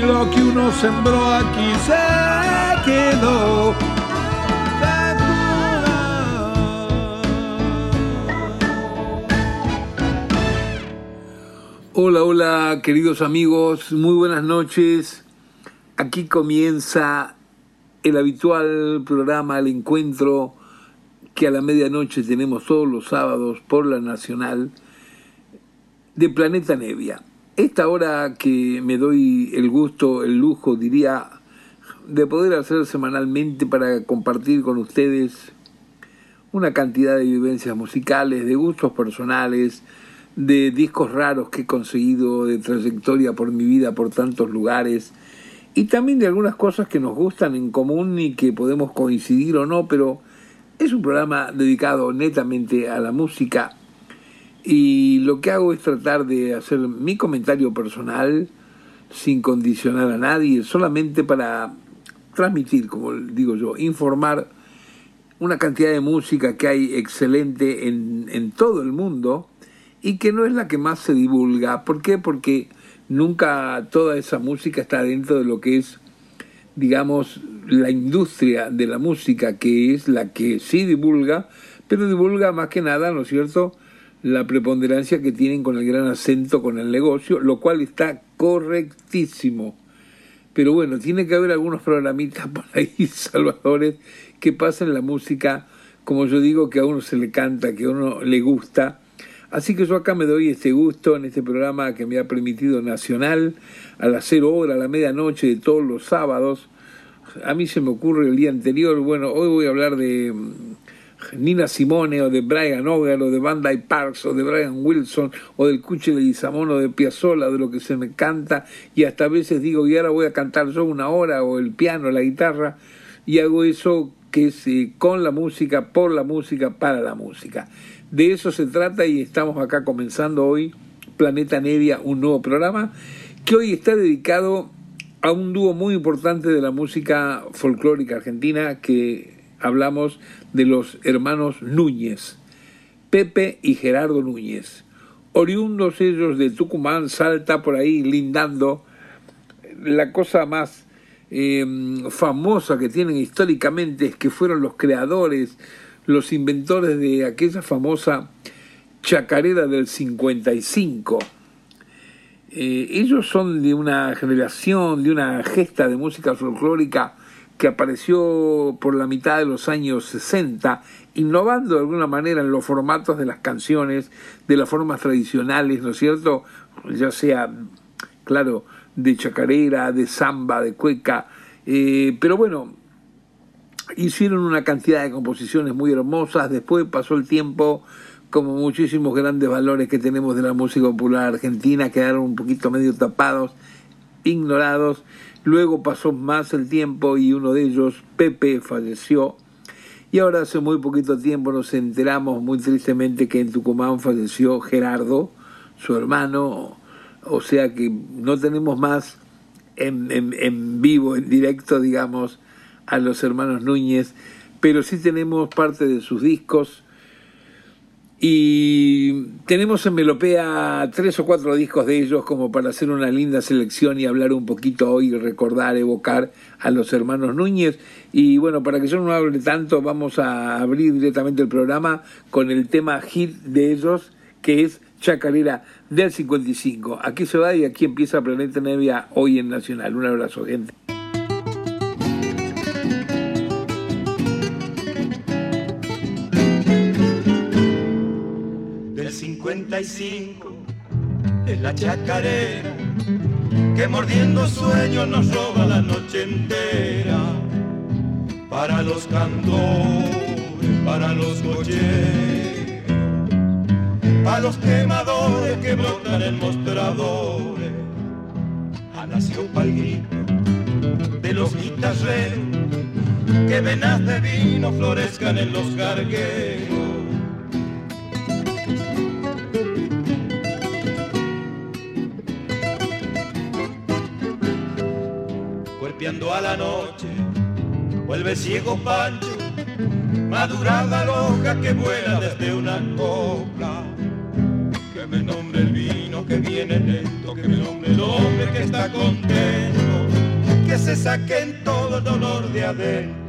lo que uno sembró aquí se quedó. Hola, hola, queridos amigos, muy buenas noches. Aquí comienza el habitual programa, el encuentro que a la medianoche tenemos todos los sábados por la Nacional de Planeta Nevia. Esta hora que me doy el gusto, el lujo, diría, de poder hacer semanalmente para compartir con ustedes una cantidad de vivencias musicales, de gustos personales, de discos raros que he conseguido, de trayectoria por mi vida por tantos lugares, y también de algunas cosas que nos gustan en común y que podemos coincidir o no, pero es un programa dedicado netamente a la música y lo que hago es tratar de hacer mi comentario personal sin condicionar a nadie, solamente para transmitir, como digo yo, informar una cantidad de música que hay excelente en, en todo el mundo y que no es la que más se divulga. ¿Por qué? Porque nunca toda esa música está dentro de lo que es, digamos, la industria de la música, que es la que sí divulga, pero divulga más que nada, ¿no es cierto?, la preponderancia que tienen con el gran acento con el negocio, lo cual está correctísimo. Pero bueno, tiene que haber algunos programitas por ahí, salvadores, que pasen la música, como yo digo, que a uno se le canta, que a uno le gusta. Así que yo acá me doy este gusto en este programa que me ha permitido Nacional, a las cero horas, a la medianoche de todos los sábados. A mí se me ocurre el día anterior, bueno, hoy voy a hablar de Nina Simone o de Brian Ogar o de Bandai Parks o de Brian Wilson o del Cuche de Guizamón o de Piazzolla, de lo que se me canta y hasta a veces digo y ahora voy a cantar yo una hora o el piano, la guitarra y hago eso que es eh, con la música, por la música, para la música. De eso se trata y estamos acá comenzando hoy Planeta Nevia, un nuevo programa que hoy está dedicado a un dúo muy importante de la música folclórica argentina que hablamos de los hermanos Núñez, Pepe y Gerardo Núñez. Oriundos ellos de Tucumán, salta por ahí lindando la cosa más eh, famosa que tienen históricamente es que fueron los creadores, los inventores de aquella famosa chacarera del 55. Eh, ellos son de una generación, de una gesta de música folclórica que apareció por la mitad de los años 60, innovando de alguna manera en los formatos de las canciones, de las formas tradicionales, ¿no es cierto? Ya sea, claro, de chacarera, de samba, de cueca, eh, pero bueno, hicieron una cantidad de composiciones muy hermosas, después pasó el tiempo, como muchísimos grandes valores que tenemos de la música popular argentina, quedaron un poquito medio tapados, ignorados, Luego pasó más el tiempo y uno de ellos, Pepe, falleció. Y ahora hace muy poquito tiempo nos enteramos muy tristemente que en Tucumán falleció Gerardo, su hermano. O sea que no tenemos más en, en, vivo, en directo, digamos, a los hermanos Núñez, pero sí tenemos parte de sus discos y tenemos en Melopea tres o cuatro discos de ellos como para hacer una linda selección y hablar un poquito hoy, recordar, evocar a los hermanos Núñez. Y bueno, para que yo no hable tanto, vamos a abrir directamente el programa con el tema hit de ellos, que es Chacarera del 55. Aquí se va y aquí empieza Planeta Nevia hoy en Nacional. Un abrazo, gente. Es la chacarera que mordiendo sueños nos roba la noche entera. Para los cantores, para los cocheros, para los quemadores que brotan en mostradores, ha nacido pa'l grito de los guitarreros, que venas de vino florezcan en los gargueros. A la noche, vuelve ciego Pancho, madurada loja que vuela desde una copla. Que me nombre el vino que viene lento, que me nombre el hombre que está contento, que se saquen todo el dolor de adentro.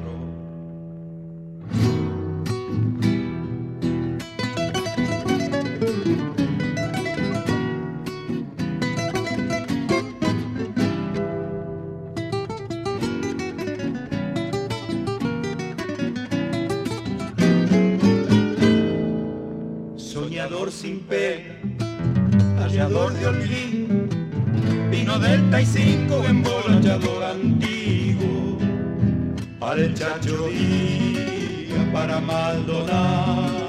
Maldonado,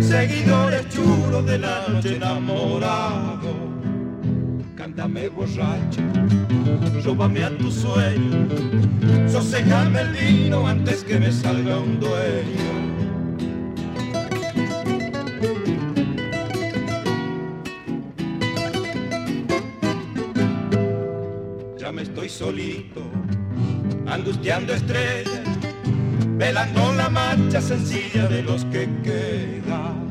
seguidores chulos de la noche enamorado. Cántame borracho, róbame a tu sueño, sosegame el vino antes que me salga un dueño. ya me estoy solito, angustiando marcha sencilla de los que quedan.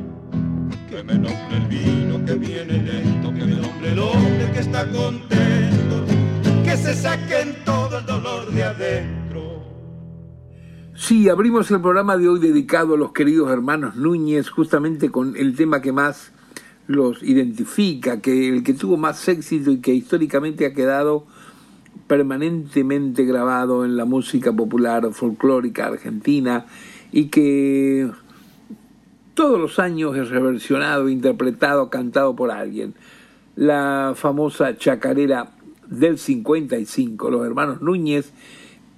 Que me nombre el vino que viene lento, que me nombre el hombre que está contento, que se saquen todo el dolor de adentro. Sí, abrimos el programa de hoy dedicado a los queridos hermanos Núñez, justamente con el tema que más los identifica, que el que tuvo más éxito y que históricamente ha quedado permanentemente grabado en la música popular folclórica argentina y que todos los años es reversionado, interpretado, cantado por alguien. La famosa chacarera del 55, los hermanos Núñez,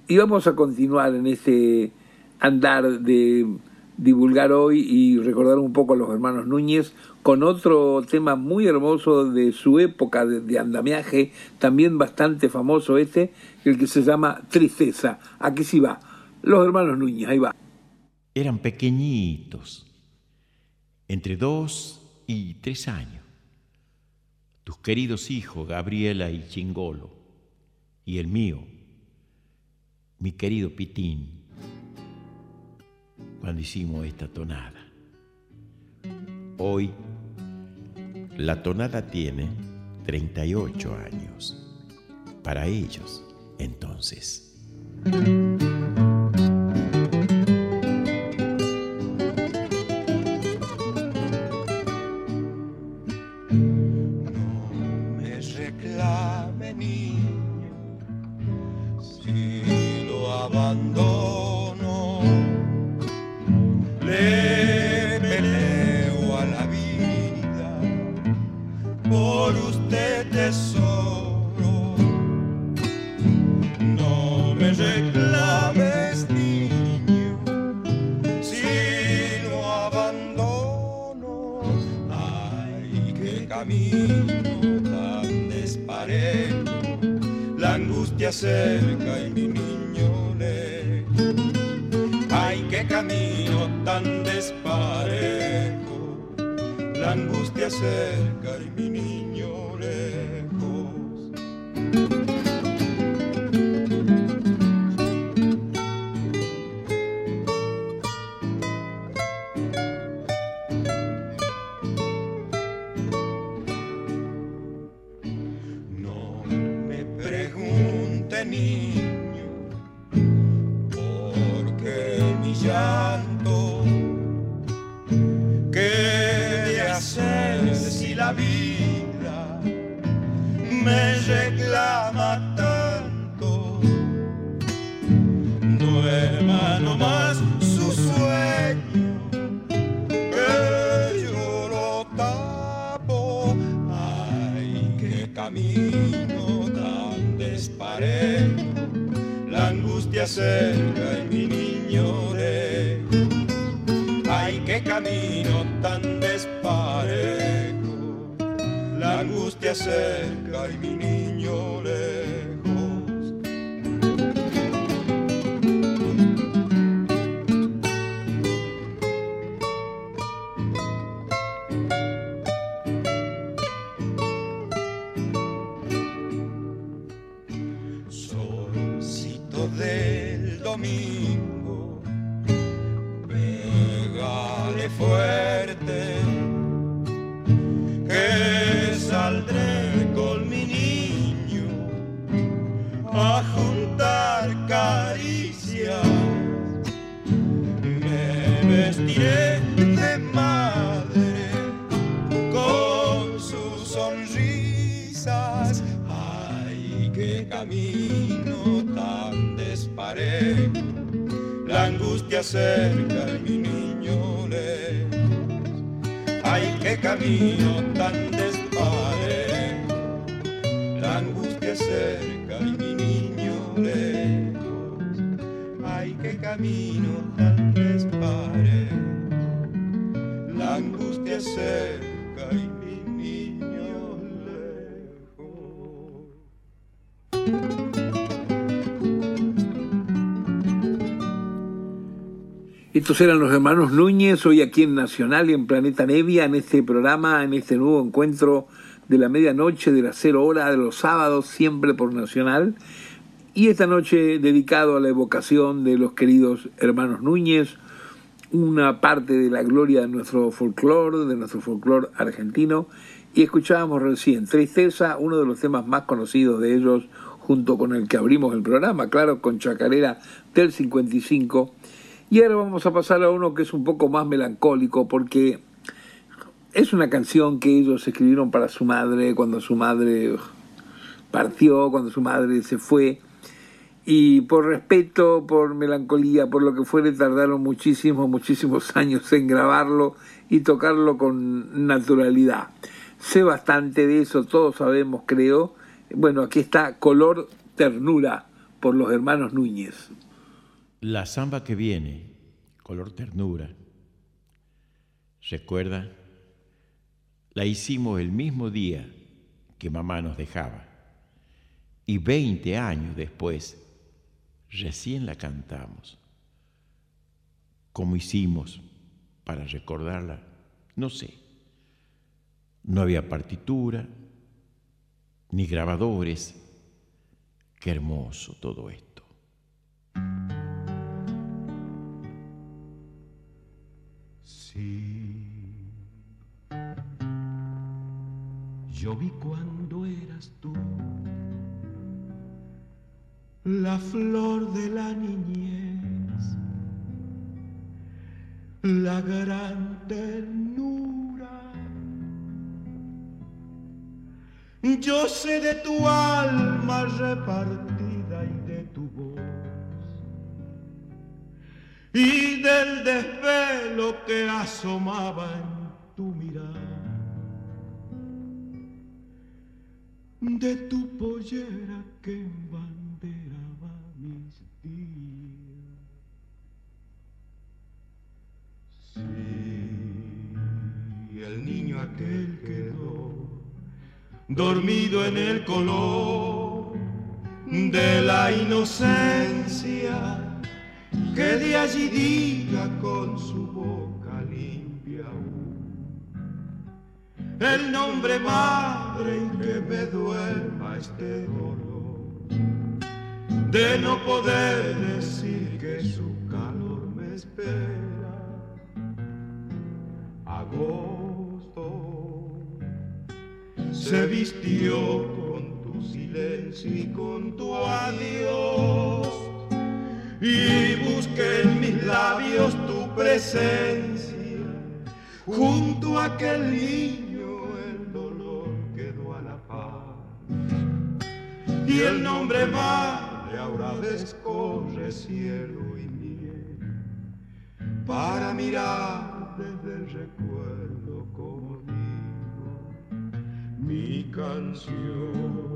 y vamos a continuar en este andar de divulgar hoy y recordar un poco a los hermanos Núñez con otro tema muy hermoso de su época de, andamiaje, también bastante famoso este, el que se llama Tristeza. Aquí sí va, los hermanos Núñez, ahí va. Eran pequeñitos, entre dos y tres años. Tus queridos hijos, Gabriela y Chingolo, y el mío, mi querido Pitín, cuando hicimos esta tonada. Hoy la tonada tiene 38 años. Para ellos, entonces. Tan desparejo, la angustia cerca y mi niño lejos. Camino tan desparejo. La angustia cerca y mi niño lejos. Ay, qué camino tan desparejo. La angustia cerca y mi niño lejos. Ay, qué camino tan desparejo. La angustia cerca Estos eran los hermanos Núñez, hoy aquí en Nacional y en Planeta Nevia, en este programa, en este nuevo encuentro de la medianoche, de las cero hora, de los sábados, siempre por Nacional. Y esta noche dedicado a la evocación de los queridos hermanos Núñez, una parte de la gloria de nuestro folclore, de nuestro folclore argentino. Y escuchábamos recién Tristeza, uno de los temas más conocidos de ellos, junto con el que abrimos el programa, claro, con Chacarera del 55. Y ahora vamos a pasar a uno que es un poco más melancólico porque es una canción que ellos escribieron para su madre cuando su madre partió, cuando su madre se fue. Y por respeto, por melancolía, por lo que fuere, tardaron muchísimos, muchísimos años en grabarlo y tocarlo con naturalidad. Sé bastante de eso, todos sabemos, creo. Bueno, aquí está Color Ternura por los hermanos Núñez. La samba que viene, color ternura, recuerda, la hicimos el mismo día que mamá nos dejaba. Y 20 años después, recién la cantamos. ¿Cómo hicimos para recordarla? No sé. No había partitura, ni grabadores. Qué hermoso todo esto. Yo vi cuando eras tú la flor de la niñez, la gran ternura. Yo sé de tu alma repartida y de tu voz y del desvelo que asomaba en tu mirar, de tu pollera que embanderaba mis días. Sí, el niño aquel quedó dormido en el color de la inocencia que de allí diga con su boca el nombre madre que me duerma este dolor de no poder decir que su calor me espera. Agosto se vistió con tu silencio y con tu adiós y busqué en mis labios tu presencia. Junto a aquel niño Y el nombre madre ahora descorre cielo y miel para mirar desde el recuerdo como digo mi canción.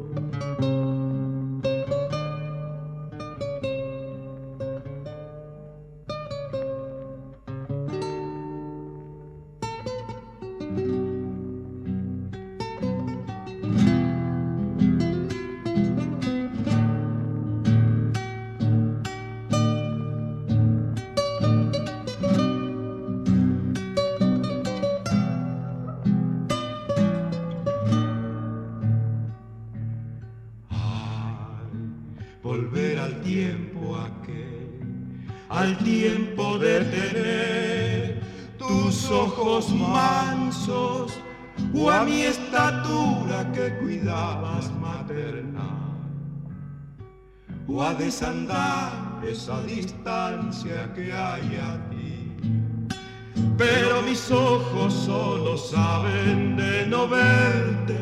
Ojos mansos o a mi estatura que cuidabas materna o a desandar esa distancia que hay a ti. Pero mis ojos solo saben de no verte.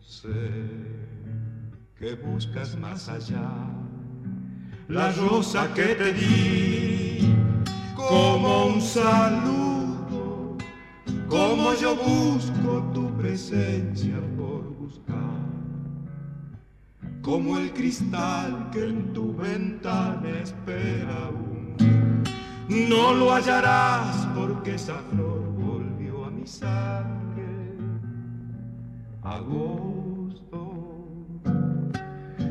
Sé que buscas más allá la rosa que te di como un saludo, como yo busco tu presencia por buscar, como el cristal que en tu ventana espera aún. No lo hallarás porque esa flor volvió a mi sangre. Agosto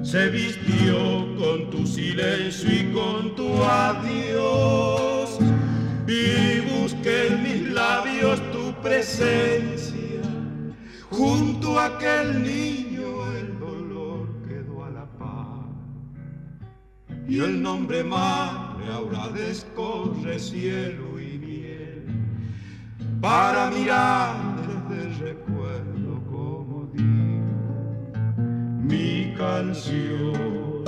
se vistió con tu silencio y con tu adiós. Y busqué en mis labios tu presencia. Junto a aquel niño el dolor quedó a la paz. Y el nombre madre ahora descorre cielo y miel para mirar desde el recuerdo como digo mi canción.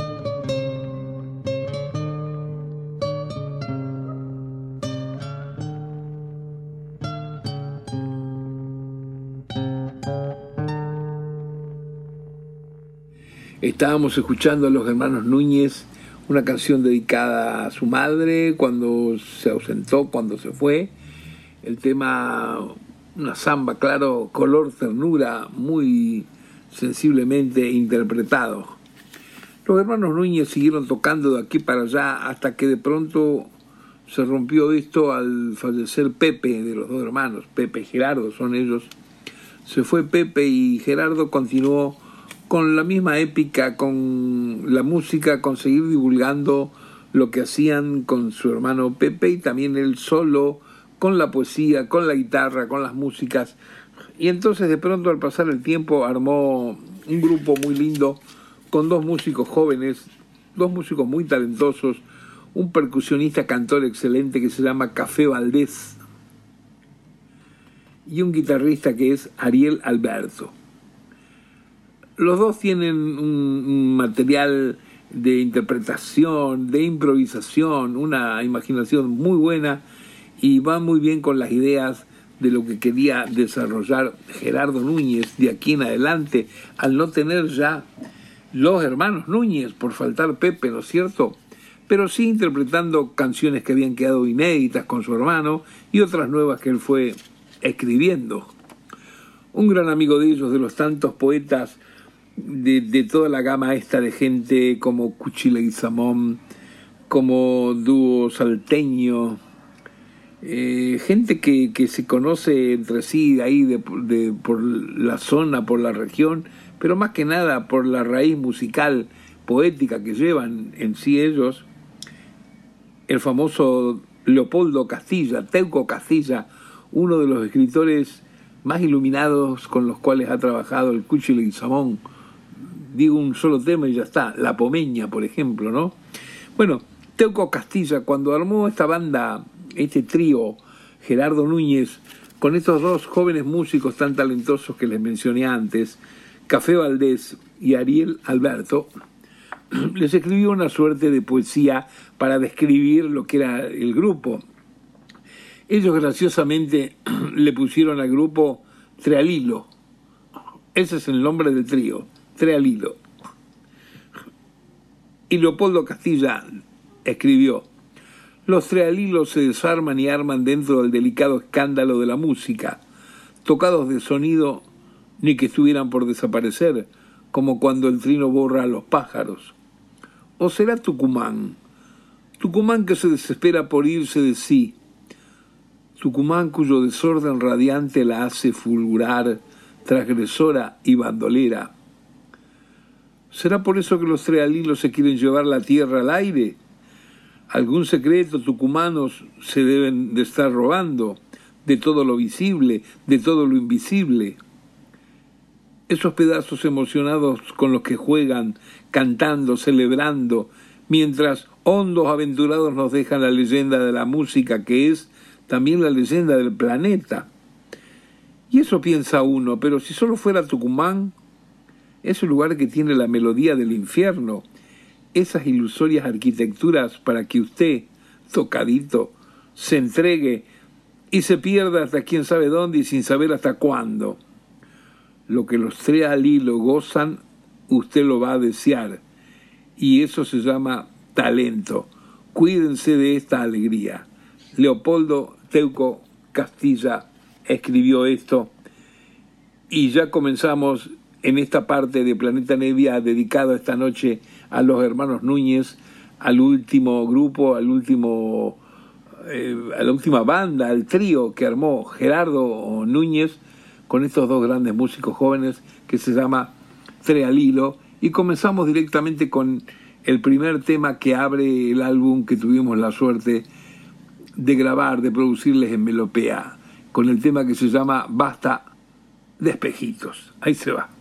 Estábamos escuchando a los hermanos Núñez una canción dedicada a su madre cuando se ausentó, cuando se fue. El tema, una samba, claro, color ternura, muy sensiblemente interpretado. Los hermanos Núñez siguieron tocando de aquí para allá hasta que de pronto se rompió esto al fallecer Pepe de los dos hermanos, Pepe y Gerardo son ellos. Se fue Pepe y Gerardo continuó con la misma épica, con la música, con seguir divulgando lo que hacían con su hermano Pepe y también él solo, con la poesía, con la guitarra, con las músicas. Y entonces de pronto al pasar el tiempo armó un grupo muy lindo con dos músicos jóvenes, dos músicos muy talentosos, un percusionista cantor excelente que se llama Café Valdés y un guitarrista que es Ariel Alberto. Los dos tienen un material de interpretación, de improvisación, una imaginación muy buena y va muy bien con las ideas de lo que quería desarrollar Gerardo Núñez de aquí en adelante, al no tener ya los hermanos Núñez, por faltar Pepe, ¿no es cierto? Pero sí interpretando canciones que habían quedado inéditas con su hermano y otras nuevas que él fue escribiendo. Un gran amigo de ellos, de los tantos poetas de, de toda la gama esta de gente como Cuchila y Samón, como dúo salteño, eh, gente que, que, se conoce entre sí ahí de, de, por la zona, por la región, pero más que nada por la raíz musical, poética que llevan en sí ellos, el famoso Leopoldo Castilla, Teuco Castilla, uno de los escritores más iluminados con los cuales ha trabajado el Cuchile y Samón. Digo un solo tema y ya está, La Pomeña, por ejemplo, ¿no? Bueno, Teuco Castilla, cuando armó esta banda este trío, Gerardo Núñez, con estos dos jóvenes músicos tan talentosos que les mencioné antes, Café Valdés y Ariel Alberto, les escribió una suerte de poesía para describir lo que era el grupo. Ellos graciosamente le pusieron al grupo Trealilo. Ese es el nombre del trío, Trealilo. Y Leopoldo Castilla escribió, los trealilos se desarman y arman dentro del delicado escándalo de la música, tocados de sonido ni que estuvieran por desaparecer, como cuando el trino borra a los pájaros. ¿O será Tucumán? Tucumán que se desespera por irse de sí. Tucumán cuyo desorden radiante la hace fulgurar, transgresora y bandolera. ¿Será por eso que los trealilos se quieren llevar la tierra al aire? algún secreto tucumanos se deben de estar robando de todo lo visible, de todo lo invisible. Esos pedazos emocionados con los que juegan, cantando, celebrando, mientras hondos aventurados nos dejan la leyenda de la música que es también la leyenda del planeta. Y eso piensa uno, pero si solo fuera Tucumán, es un lugar que tiene la melodía del infierno, esas ilusorias arquitecturas para que usted, tocadito, se entregue y se pierda hasta quién sabe dónde y sin saber hasta cuándo. Lo que los tres al hilo gozan, usted lo va a desear. Y eso se llama talento. Cuídense de esta alegría. Leopoldo Teuco Castilla escribió esto y ya comenzamos en esta parte de Planeta Nevia dedicado esta noche a los hermanos Núñez, al último grupo, al último, eh, a la última banda, al trío que armó Gerardo Núñez con estos dos grandes músicos jóvenes que se llama Trealilo y comenzamos directamente con el primer tema que abre el álbum que tuvimos la suerte de grabar, de producirles en Melopea, con el tema que se llama Basta de espejitos. Ahí se va.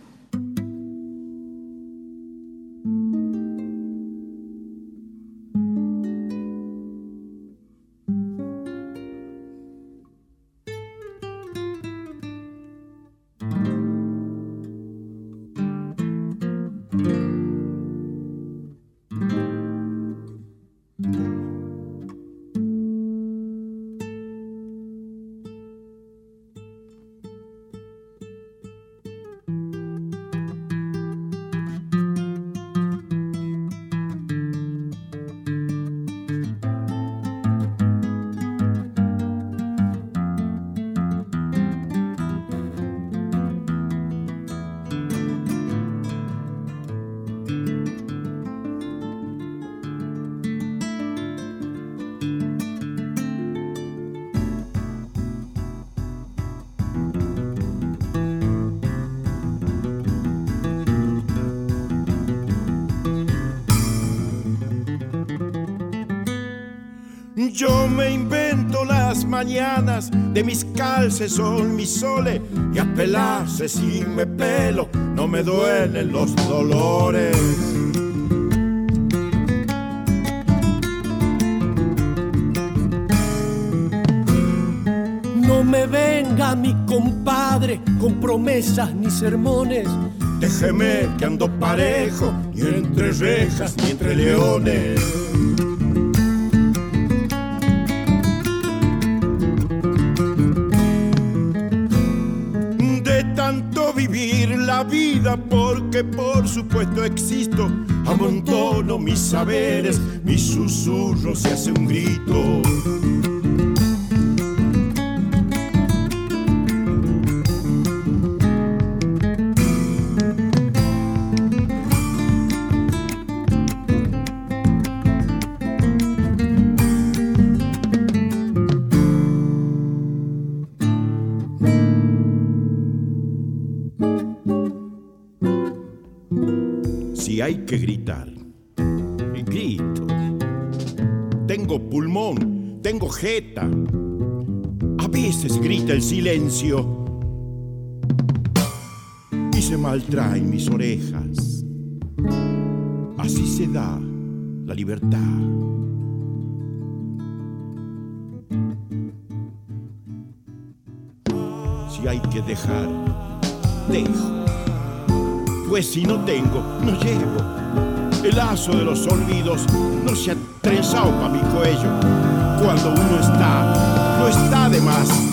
Yo me invento las mañanas de mis calces son mi sole y a pelarse si me pelo no me duelen los dolores. No me venga mi compadre con promesas ni sermones. Déjeme que ando parejo, ni entre rejas ni entre leones. Supuesto existo. Amontono mis saberes, mis susurros y hace un grito. A veces grita el silencio y se maltraen mis orejas. Así se da la libertad. Si hay que dejar, dejo. Pues si no tengo, no llevo el lazo de los olvidos no se ha trenzado para mi cuello. Cuando uno está, no está de más.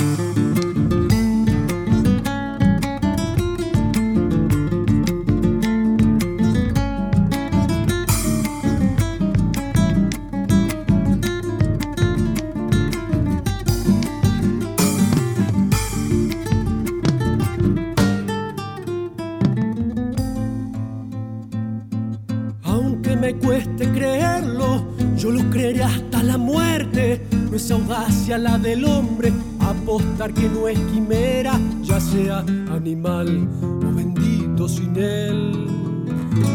Que no es quimera, ya sea animal o bendito sin él.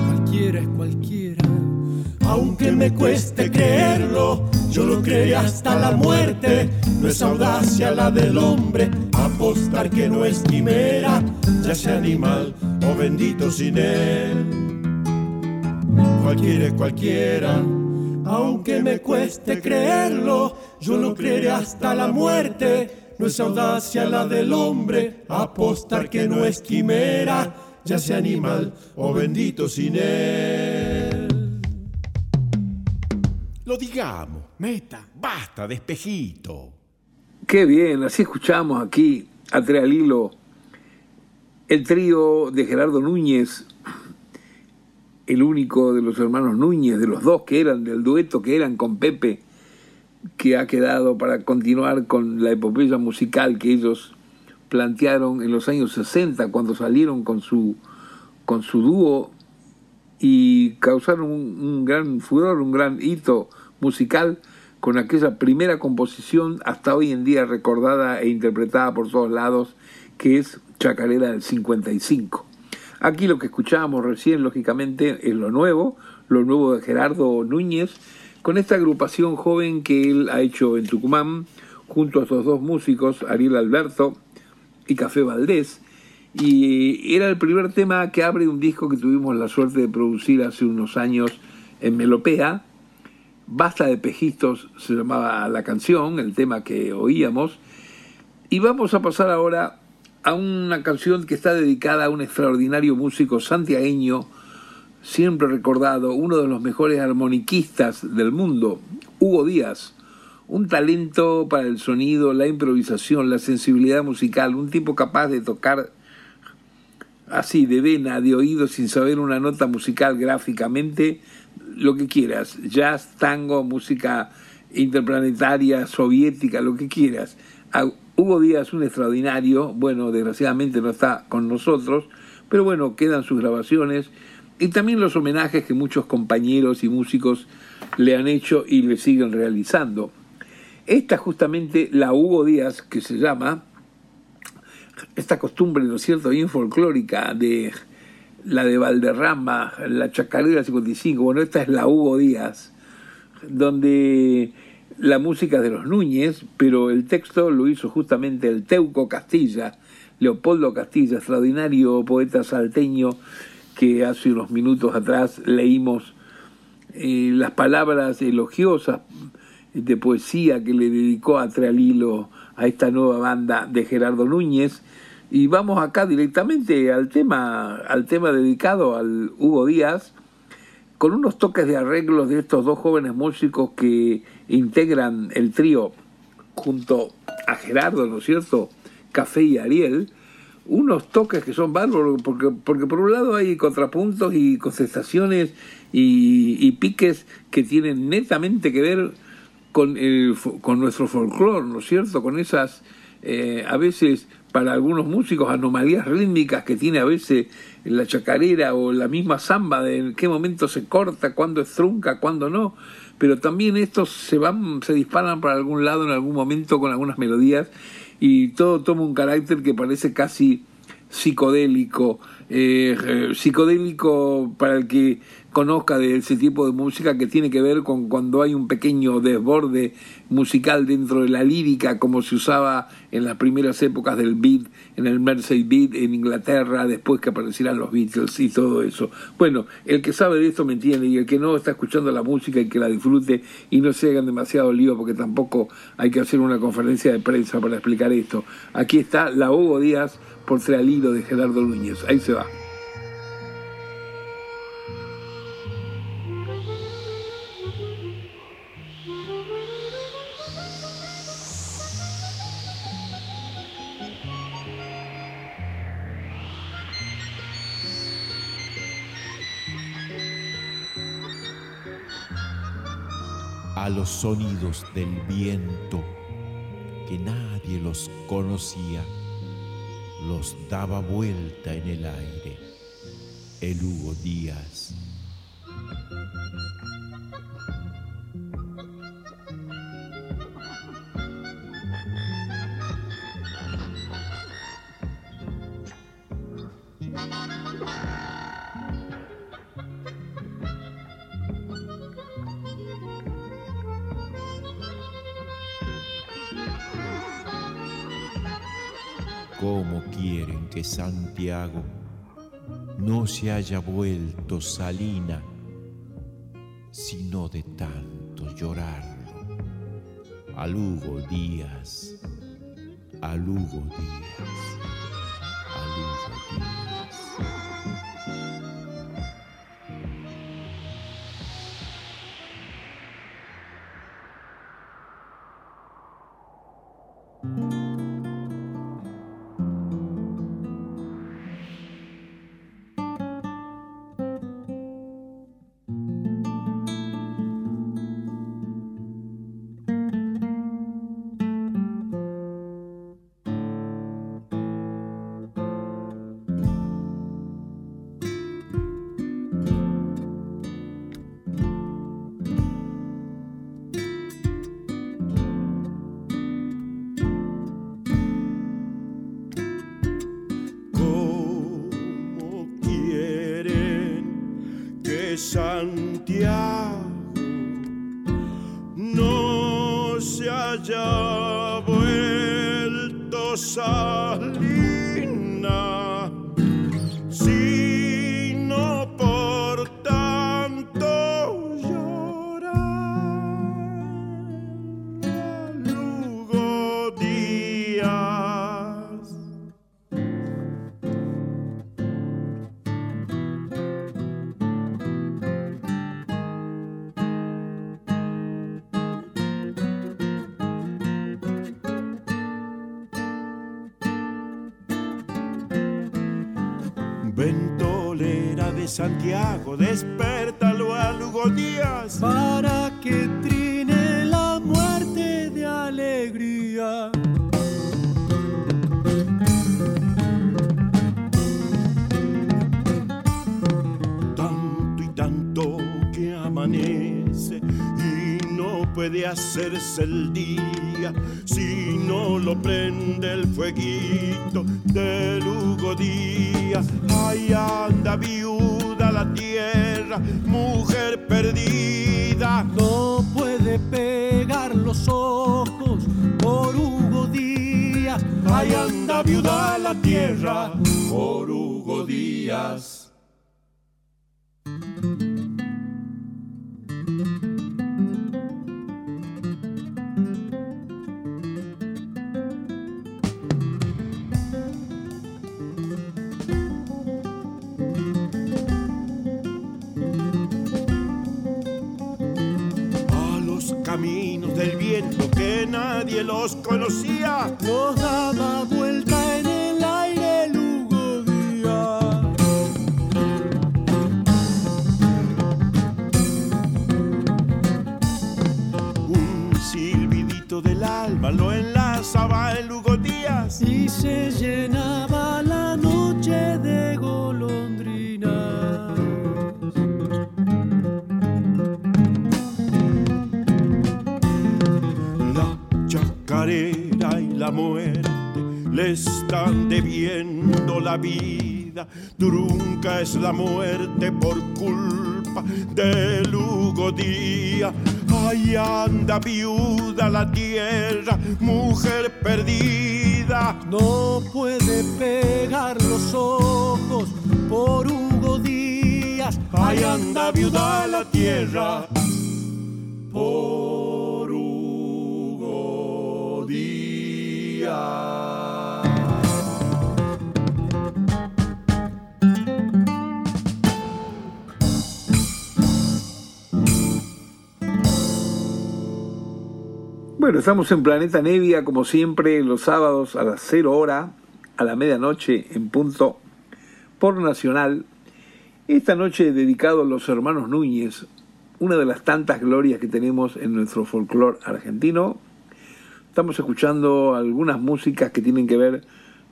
Cualquiera es cualquiera. Aunque me cueste creerlo, yo lo creeré hasta la muerte. No es audacia la del hombre, apostar que no es quimera, ya sea animal o bendito sin él. Cualquiera es cualquiera, aunque me cueste creerlo, yo lo creeré hasta la muerte. No es audacia la del hombre, apostar que no es quimera, ya sea animal o bendito sin él. Lo digamos. Meta. Basta de espejito. Qué bien, así escuchamos aquí a Trealilo el trío de Gerardo Núñez, el único de los hermanos Núñez, de los dos que eran, del dueto que eran con Pepe, que ha quedado para continuar con la epopeya musical que ellos plantearon en los años 60 cuando salieron con su, con su dúo y causaron un, un gran furor, un gran hito musical con aquella primera composición hasta hoy en día recordada e interpretada por todos lados, que es Chacarera del 55. Aquí lo que escuchábamos recién, lógicamente, es lo nuevo, lo nuevo de Gerardo Núñez, con esta agrupación joven que él ha hecho en Tucumán, junto a estos dos músicos, Ariel Alberto y Café Valdés, y era el primer tema que abre un disco que tuvimos la suerte de producir hace unos años en Melopea. Basta de pejistos se llamaba la canción, el tema que oíamos. Y vamos a pasar ahora a una canción que está dedicada a un extraordinario músico santiagueño, siempre recordado, uno de los mejores armoniquistas del mundo, Hugo Díaz. Un talento para el sonido, la improvisación, la sensibilidad musical, un tipo capaz de tocar así de vena, de oído, sin saber una nota musical gráficamente, lo que quieras, jazz, tango, música interplanetaria, soviética, lo que quieras. Hugo Díaz, un extraordinario, bueno, desgraciadamente no está con nosotros, pero bueno, quedan sus grabaciones y también los homenajes que muchos compañeros y músicos le han hecho y le siguen realizando. Esta justamente la Hugo Díaz, que se llama, esta costumbre, ¿no es cierto?, bien folclórica de la de Valderrama, la Chacarera 55, bueno, esta es la Hugo Díaz, donde la música de los Núñez, pero el texto lo hizo justamente el Teuco Castilla, Leopoldo Castilla, extraordinario poeta salteño que hace unos minutos atrás leímos eh, las palabras elogiosas de poesía que le dedicó a Trealilo a esta nueva banda de Gerardo Núñez y vamos acá directamente al tema al tema dedicado al Hugo Díaz con unos toques de arreglos de estos dos jóvenes músicos que integran el trío junto a Gerardo, ¿no es cierto? Café y Ariel, unos toques que son bárbaros, porque, porque por un lado hay contrapuntos y contestaciones y, piques que tienen netamente que ver con, el, con nuestro folclore, ¿no es cierto? Con esas, eh, a veces, para algunos músicos, anomalías rítmicas que tiene a veces la chacarera o la misma samba de en qué momento se corta, cuándo es trunca, cuándo no, pero también estos se van, se disparan para algún lado en algún momento con algunas melodías y todo toma un carácter que parece casi psicodélico, eh, eh, psicodélico para el que conozca de ese tipo de música que tiene que ver con cuando hay un pequeño desborde musical dentro de la lírica, como se usaba en las primeras épocas del beat, en el Mersey Beat en Inglaterra, después que aparecieran los Beatles y todo eso. Bueno, el que sabe de esto me entiende y el que no está escuchando la música y que la disfrute y no se hagan demasiado lío porque tampoco hay que hacer una conferencia de prensa para explicar esto. Aquí está la Hugo Díaz por Trealilo de Gerardo Núñez. Ahí se va. Los sonidos del viento que nadie los conocía, los daba vuelta en el aire el Hugo Díaz. Santiago no se haya vuelto salina sino de tanto llorarlo. Al Hugo Díaz, al Hugo Díaz, al Hugo Díaz. ¿Cómo Santiago Santiago, despertalo a Lugo Díaz. para que trine la muerte de alegría. Tanto y tanto que amanece y no puede hacerse el día si no lo prende el fueguito de Lugo Díaz. Ahí anda viuda la tierra, mujer perdida. No puede pegar los ojos por Hugo Díaz. Ahí anda viuda la tierra por Hugo Díaz. Que nadie los conocía. Nos daba vuelta en el aire Díaz. Un silbidito del alma lo enlazaba en Lugo Díaz. y se llenaba muerte le están debiendo la vida. Trunca es la muerte por culpa de Lugo Díaz. Ahí anda viuda la tierra, mujer perdida. No puede pegar los ojos por Hugo Díaz. Ahí anda viuda la tierra por Bueno, estamos en Planeta Nevia, como siempre, los sábados a las 0 hora, a la medianoche en punto, por Nacional. Esta noche dedicado a los hermanos Núñez, una de las tantas glorias que tenemos en nuestro folclore argentino. Estamos escuchando algunas músicas que tienen que ver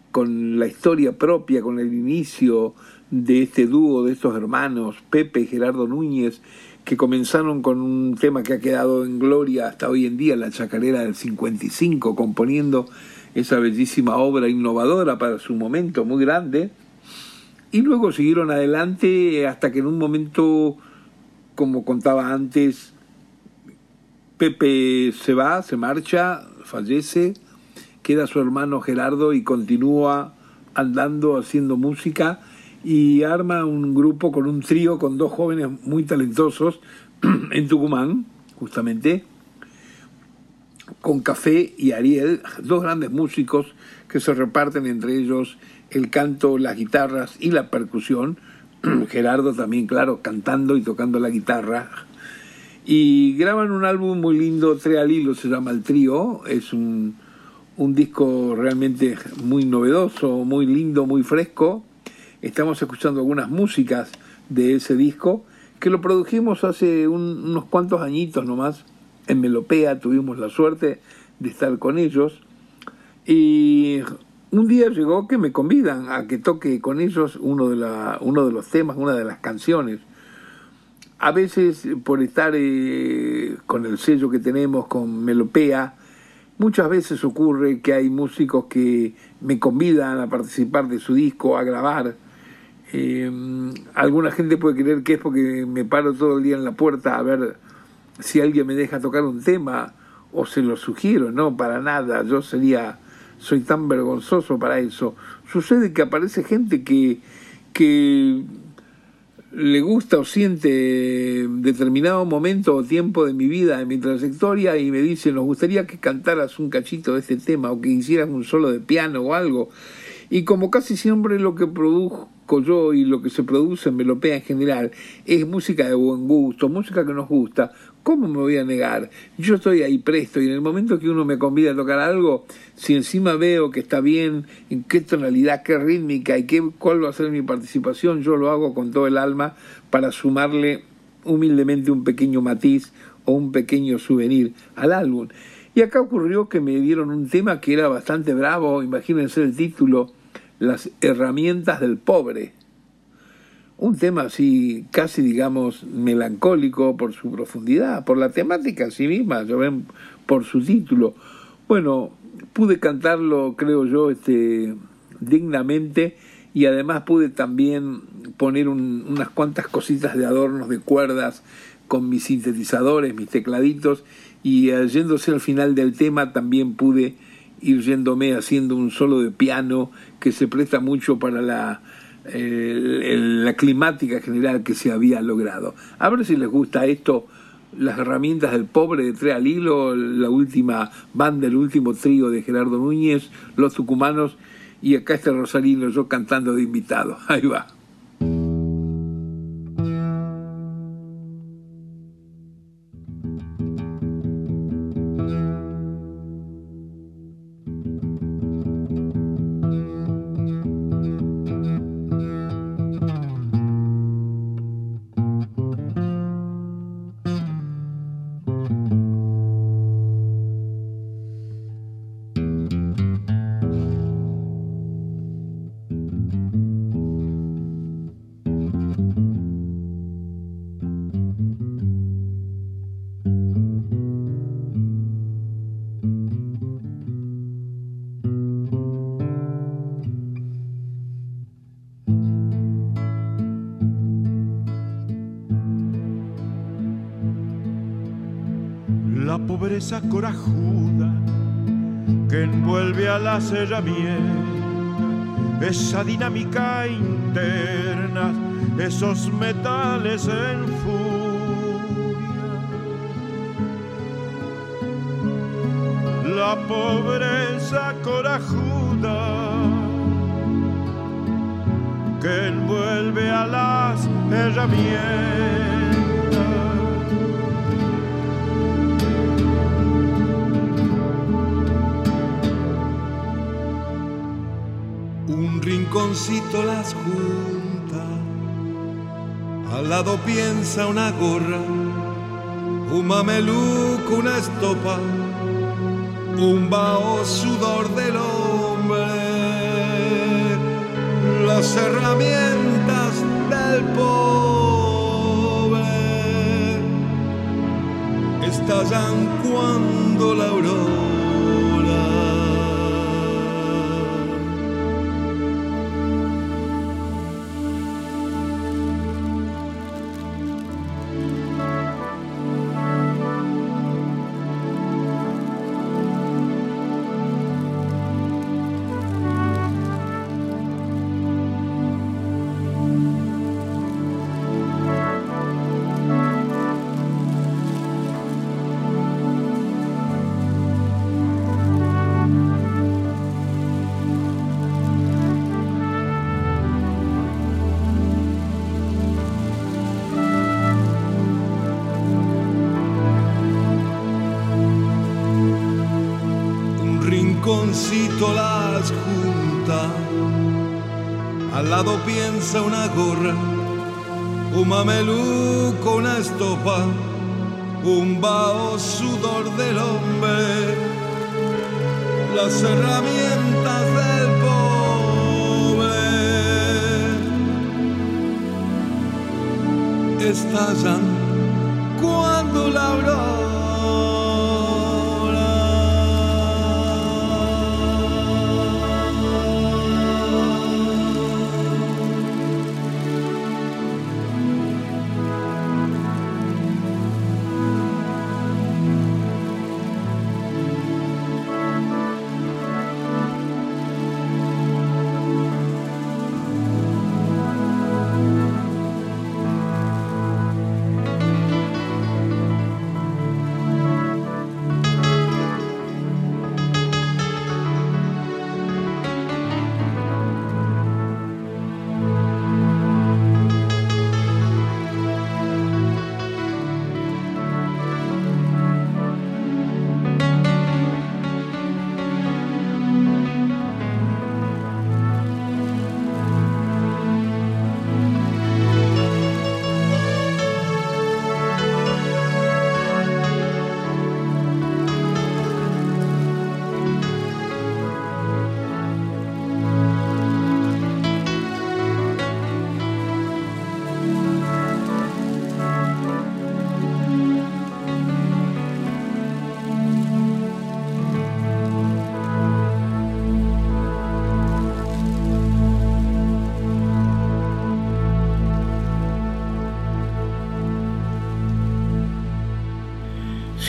con la historia propia, con el inicio de este dúo de estos hermanos, Pepe y Gerardo Núñez, que comenzaron con un tema que ha quedado en gloria hasta hoy en día, la chacarera del 55, componiendo esa bellísima obra innovadora para su momento muy grande. Y luego siguieron adelante hasta que en un momento, como contaba antes, Pepe se va, se marcha, fallece, queda su hermano Gerardo y continúa andando haciendo música y arma un grupo con un trío con dos jóvenes muy talentosos, en Tucumán, justamente, con Café y Ariel, dos grandes músicos que se reparten entre ellos el canto, las guitarras y la percusión. Gerardo también, claro, cantando y tocando la guitarra. Y graban un álbum muy lindo, Trealilo se llama el trío, es un, un disco realmente muy novedoso, muy lindo, muy fresco. Estamos escuchando algunas músicas de ese disco que lo produjimos hace unos cuantos añitos nomás. En Melopea tuvimos la suerte de estar con ellos. Y un día llegó que me convidan a que toque con ellos uno de, la, uno de los temas, una de las canciones. A veces por estar eh, con el sello que tenemos, con Melopea, muchas veces ocurre que hay músicos que me convidan a participar de su disco, a grabar. Eh, alguna gente puede creer que es porque me paro todo el día en la puerta a ver si alguien me deja tocar un tema o se lo sugiero, no, para nada, yo sería soy tan vergonzoso para eso. Sucede que aparece gente que, que le gusta o siente determinado momento o tiempo de mi vida, de mi trayectoria, y me dice, nos gustaría que cantaras un cachito de este tema o que hicieras un solo de piano o algo. Y como casi siempre lo que produjo yo y lo que se produce en Melopea en general es música de buen gusto, música que nos gusta, ¿cómo me voy a negar? Yo estoy ahí presto y en el momento que uno me convida a tocar algo, si encima veo que está bien, en qué tonalidad, qué rítmica y qué, cuál va a ser mi participación, yo lo hago con todo el alma para sumarle humildemente un pequeño matiz o un pequeño souvenir al álbum. Y acá ocurrió que me dieron un tema que era bastante bravo, imagínense el título, las herramientas del pobre. Un tema así casi, digamos, melancólico por su profundidad, por la temática en sí misma, yo ven, por su título. Bueno, pude cantarlo, creo yo, este, dignamente y además pude también poner unas cuantas cositas de adornos de cuerdas con mis sintetizadores, mis tecladitos y yéndose al final del tema también pude ir yéndome haciendo un solo de piano que se presta mucho para la, la climática general que se había logrado. A ver si les gusta esto, las herramientas del pobre de Tres al Hilo, la última banda, el último trío de Gerardo Núñez, los tucumanos, y acá este Rosalino, yo cantando de invitado. Ahí va. Corajuda que envuelve a la herramientas, esa dinámica interna, esos metales en furia. La pobreza corajuda que envuelve a las herramientas rinconcito las junta, al lado piensa una gorra, un mameluco, una estopa, un vaho sudor del hombre, las herramientas del pobre estallan cuando la mameluco, una estopa, un vaho sudor del hombre, las herramientas del pobre. Estallan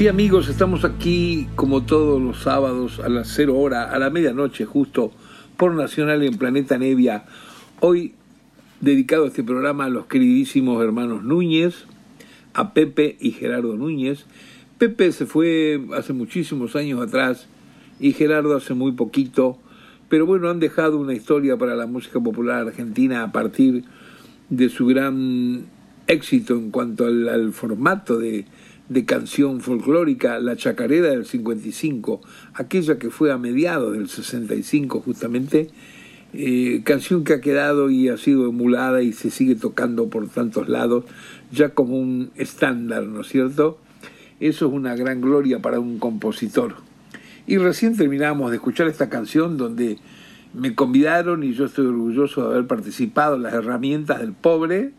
Sí amigos, estamos aquí como todos los sábados a las 0 hora, a la medianoche justo, por Nacional en Planeta Nevia. Hoy dedicado este programa a los queridísimos hermanos Núñez, a Pepe y Gerardo Núñez. Pepe se fue hace muchísimos años atrás y Gerardo hace muy poquito, pero bueno, han dejado una historia para la música popular argentina a partir de su gran éxito en cuanto al, al formato de, de canción folclórica, La Chacarera del 55, aquella que fue a mediados del 65 justamente, eh, canción que ha quedado y ha sido emulada y se sigue tocando por tantos lados, ya como un estándar, ¿no es cierto? Eso es una gran gloria para un compositor. Y recién terminamos de escuchar esta canción donde me convidaron y yo estoy orgulloso de haber participado en las herramientas del pobre,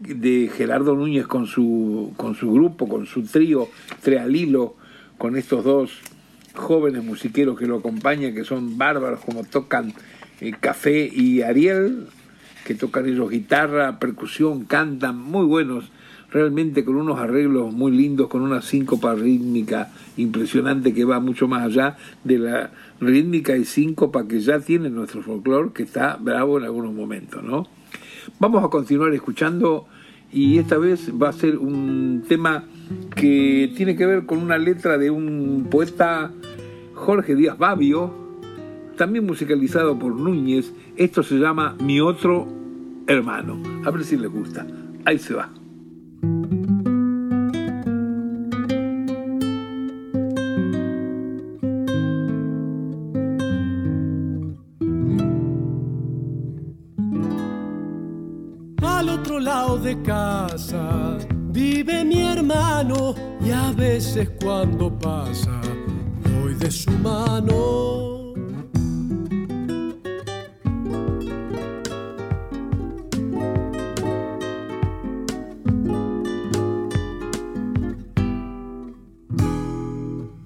de Gerardo Núñez con su, con su grupo, con su trío Trealilo, con estos dos jóvenes musiqueros que lo acompañan, que son bárbaros, como tocan eh, Café y Ariel, que tocan ellos guitarra, percusión, cantan, muy buenos, realmente con unos arreglos muy lindos, con una síncopa rítmica impresionante que va mucho más allá de la rítmica y síncopa que ya tiene nuestro folclore, que está bravo en algunos momentos, ¿no? Vamos a continuar escuchando y esta vez va a ser un tema que tiene que ver con una letra de un poeta Jorge Díaz Babio, también musicalizado por Núñez. Esto se llama Mi otro hermano. A ver si les gusta. Ahí se va. De casa vive mi hermano y a veces cuando pasa doy de su mano.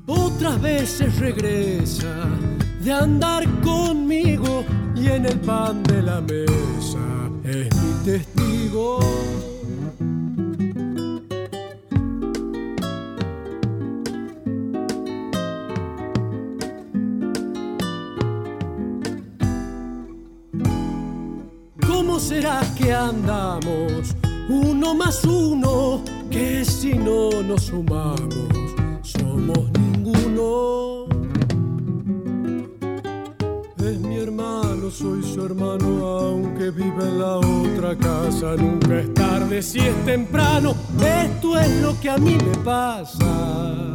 Otras veces regresa de andar conmigo y en el pan de la mesa es mi testigo. ¿Cómo será que andamos uno más uno? Que si no nos sumamos somos ninguno. Soy su hermano, aunque vive en la otra casa. Nunca es tarde si es temprano. Esto es lo que a mí me pasa.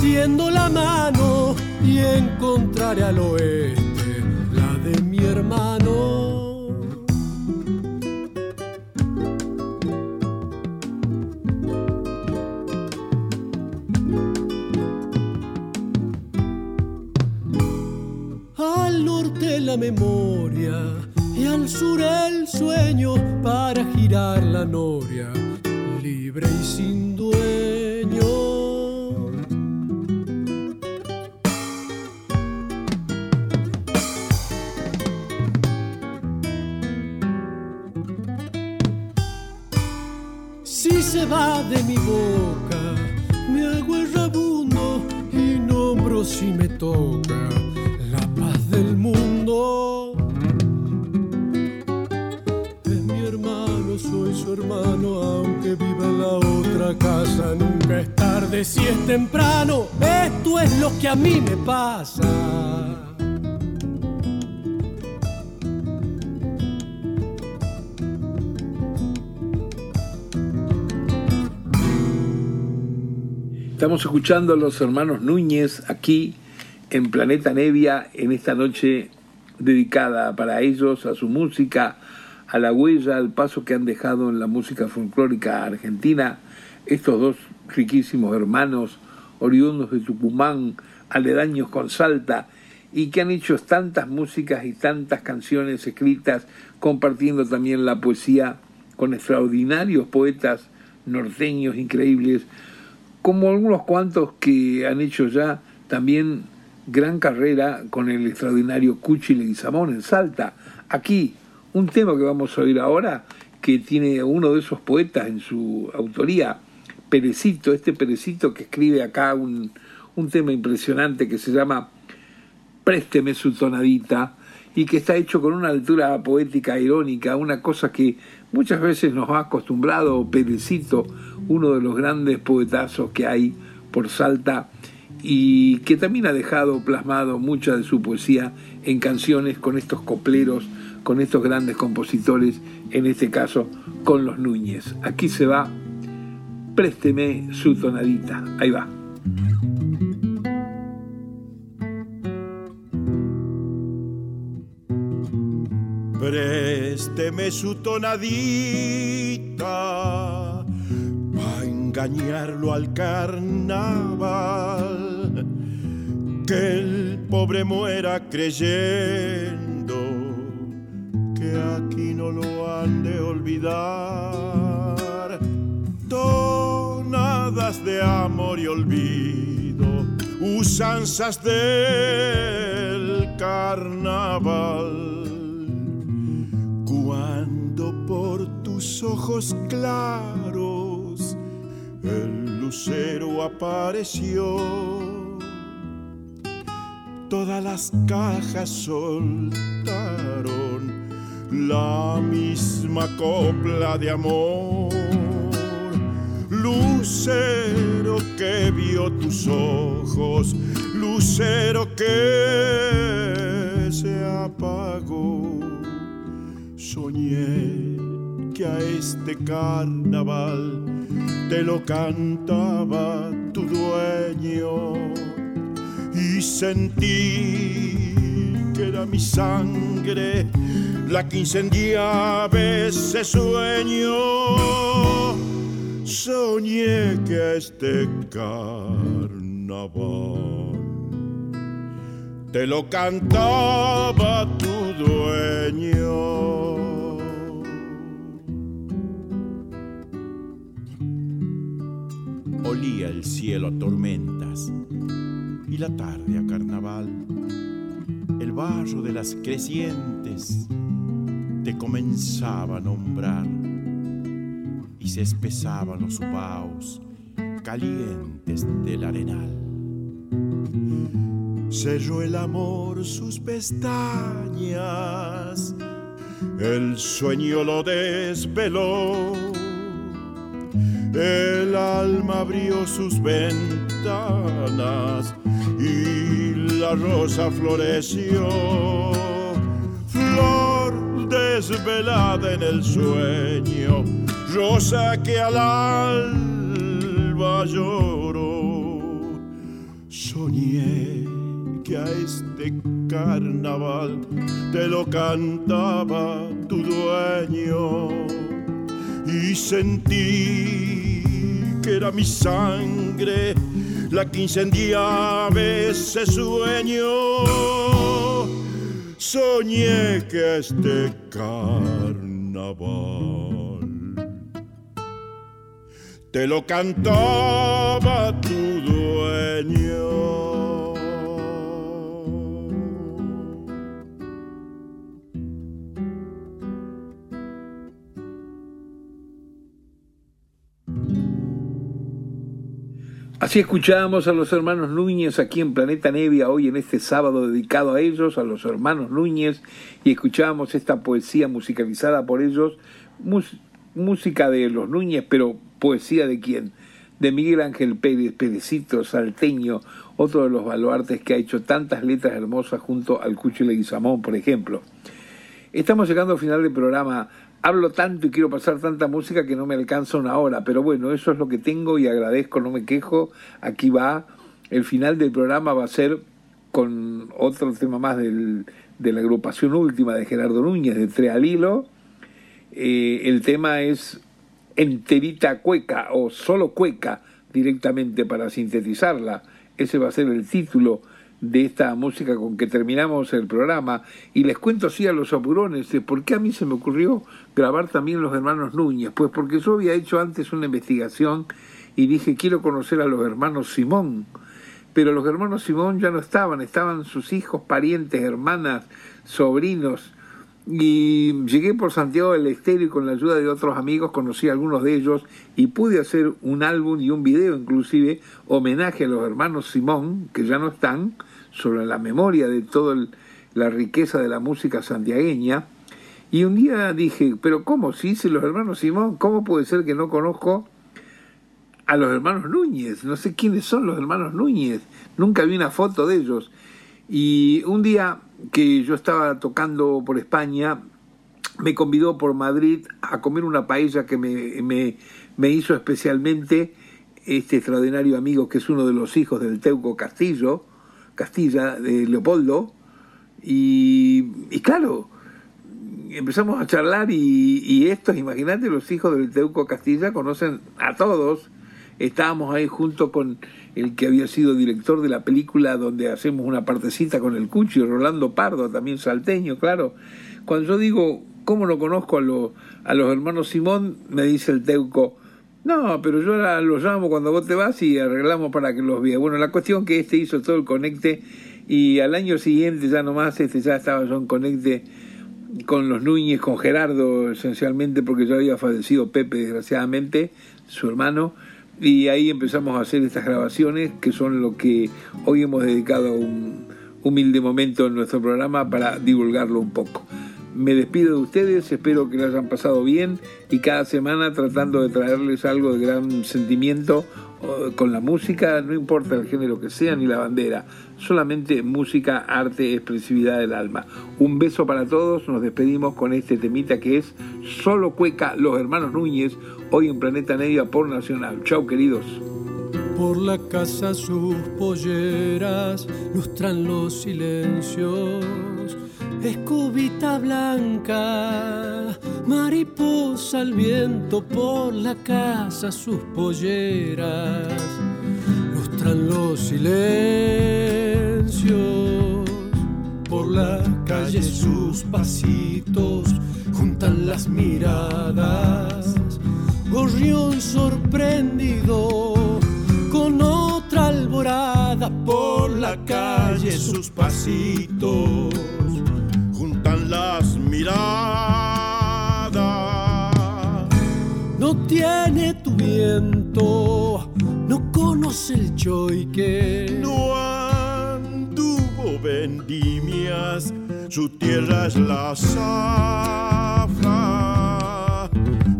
Tiendo la mano y encontraré al oeste hermano, aunque viva en la otra casa. Nunca es tarde si es temprano. Esto es lo que a mí me pasa. Estamos escuchando a los hermanos Núñez aquí en Planeta Nevia en esta noche dedicada para ellos, a su música, a la huella, al paso que han dejado en la música folclórica argentina, estos dos riquísimos hermanos oriundos de Tucumán, aledaños con Salta, y que han hecho tantas músicas y tantas canciones escritas, compartiendo también la poesía con extraordinarios poetas norteños increíbles, como algunos cuantos que han hecho ya también gran carrera con el extraordinario Cuchi Leguizamón en Salta. Aquí, un tema que vamos a oír ahora, que tiene uno de esos poetas en su autoría, Perecito, este Perecito que escribe acá un, un tema impresionante que se llama Présteme su tonadita y que está hecho con una altura poética irónica, una cosa que muchas veces nos ha acostumbrado Perecito, uno de los grandes poetazos que hay por Salta y que también ha dejado plasmado mucha de su poesía en canciones con estos copleros, con estos grandes compositores, en este caso con los Núñez. Aquí se va, présteme su tonadita, ahí va. Présteme su tonadita pa' engañarlo al carnaval. Que el pobre muera creyendo aquí no lo han de olvidar. Tonadas de amor y olvido, usanzas del carnaval cuando por tus ojos claros el lucero apareció, todas las cajas soltaron la misma copla de amor. Lucero que vio tus ojos, lucero que se apagó soñé que a este carnaval te lo cantaba tu dueño y sentí que era mi sangre la que incendiaba ese sueño. Soñé que a este carnaval te lo cantaba tu dueño. Olía el cielo a tormentas y la tarde a carnaval. El barro de las crecientes te comenzaba a nombrar y se espesaban los vaos calientes del arenal. Cerró el amor sus pestañas, el sueño lo desveló, el alma abrió sus ventanas y la rosa floreció, flor desvelada en el sueño, rosa que al alba lloró. Soñé que a este carnaval te lo cantaba tu dueño y sentí que era mi sangre la que incendiaba ese sueño. Soñé que este carnaval te lo cantaba tu dueño. Así escuchábamos a los hermanos Núñez aquí en Planeta Nevia, hoy en este sábado dedicado a ellos, a los hermanos Núñez, y escuchábamos esta poesía musicalizada por ellos, música de los Núñez, pero poesía de quién? De Miguel Ángel Pérez, Perecito, salteño, otro de los baluartes que ha hecho tantas letras hermosas junto al Cucho Leguizamón, por ejemplo. Estamos llegando al final del programa hablo tanto y quiero pasar tanta música que no me alcanza una hora, pero bueno, eso es lo que tengo y agradezco, no me quejo. Aquí va, el final del programa va a ser con otro tema más del, de la agrupación última de Gerardo Núñez, de Trealilo. Eh, el tema es enterita cueca o solo cueca directamente para sintetizarla. Ese va a ser el título de esta música con que terminamos el programa. Y les cuento así a los apurones de por qué a mí se me ocurrió grabar también los hermanos Núñez, pues porque yo había hecho antes una investigación y dije quiero conocer a los hermanos Simón, pero los hermanos Simón ya no estaban, estaban sus hijos, parientes, hermanas, sobrinos, y llegué por Santiago del Estero y con la ayuda de otros amigos conocí a algunos de ellos y pude hacer un álbum y un video inclusive homenaje a los hermanos Simón, que ya no están, sobre la memoria de toda la riqueza de la música santiagueña. Y un día dije, pero ¿cómo? Si hice los hermanos Simón, ¿cómo puede ser que no conozco a los hermanos Núñez? No sé quiénes son los hermanos Núñez. Nunca vi una foto de ellos. Y un día que yo estaba tocando por España, me convidó por Madrid a comer una paella que me, me, me hizo especialmente este extraordinario amigo que es uno de los hijos del Teuco Castillo, Castilla, de Leopoldo, y, claro, empezamos a charlar y, estos, imagínate, los hijos del Teuco Castilla conocen a todos, estábamos ahí junto con el que había sido director de la película donde hacemos una partecita con el Cuchi, Rolando Pardo, también salteño, claro. Cuando yo digo, ¿cómo no conozco a, a los hermanos Simón? Me dice el Teuco, no, pero yo ahora los llamo cuando vos te vas y arreglamos para que los vea. Bueno, la cuestión que este hizo todo el conecte y al año siguiente ya nomás este ya estaba yo en conecte con los Núñez, con Gerardo esencialmente porque ya había fallecido Pepe desgraciadamente, su hermano, y ahí empezamos a hacer estas grabaciones que son lo que hoy hemos dedicado un humilde momento en nuestro programa para divulgarlo un poco. Me despido de ustedes, espero que lo hayan pasado bien y cada semana tratando de traerles algo de gran sentimiento con la música, no importa el género que sea ni la bandera, solamente música, arte, expresividad del alma. Un beso para todos, nos despedimos con este temita que es Solo Cueca, los hermanos Núñez, hoy en Planeta Nevia por Nacional. Chau queridos. Por la casa sus polleras lustran los silencios. Escubita blanca, mariposa al viento por la casa sus polleras, lustran los silencios, por la calle sus pasitos juntan las miradas, gorrión sorprendido alborada por la calle sus pasitos las miradas. No tiene tu viento, no conoce el choique. No anduvo vendimias, su tierra es la zafra.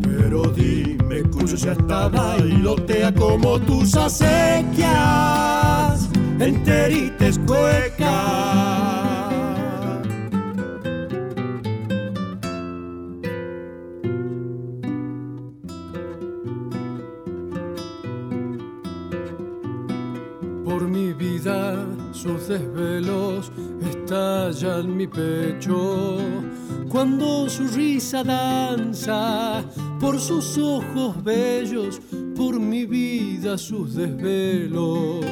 Pero dime, Cuyo ya está bailotea como tus acequias, enterites cuecas. vida, sus desvelos estallan mi pecho. Cuando su risa danza por sus ojos bellos, por mi vida, sus desvelos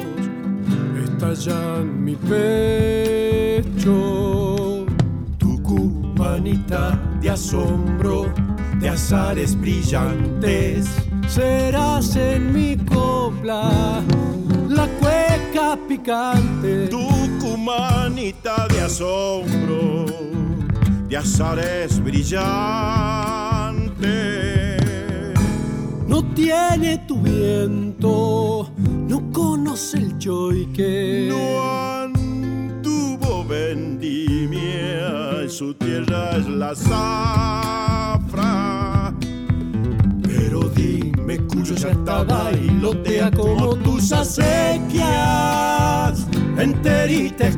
estallan mi pecho. Tu cubanita de asombro, de azares brillantes, serás en mi copla la cueca picante. Tucumanita de asombro, de azares brillantes. No tiene tu viento, no conoce el choique. No anduvo vendimia, su tierra es la zafra. Pero dime cuyo ya estaba y lotea como tus acequias, enterita es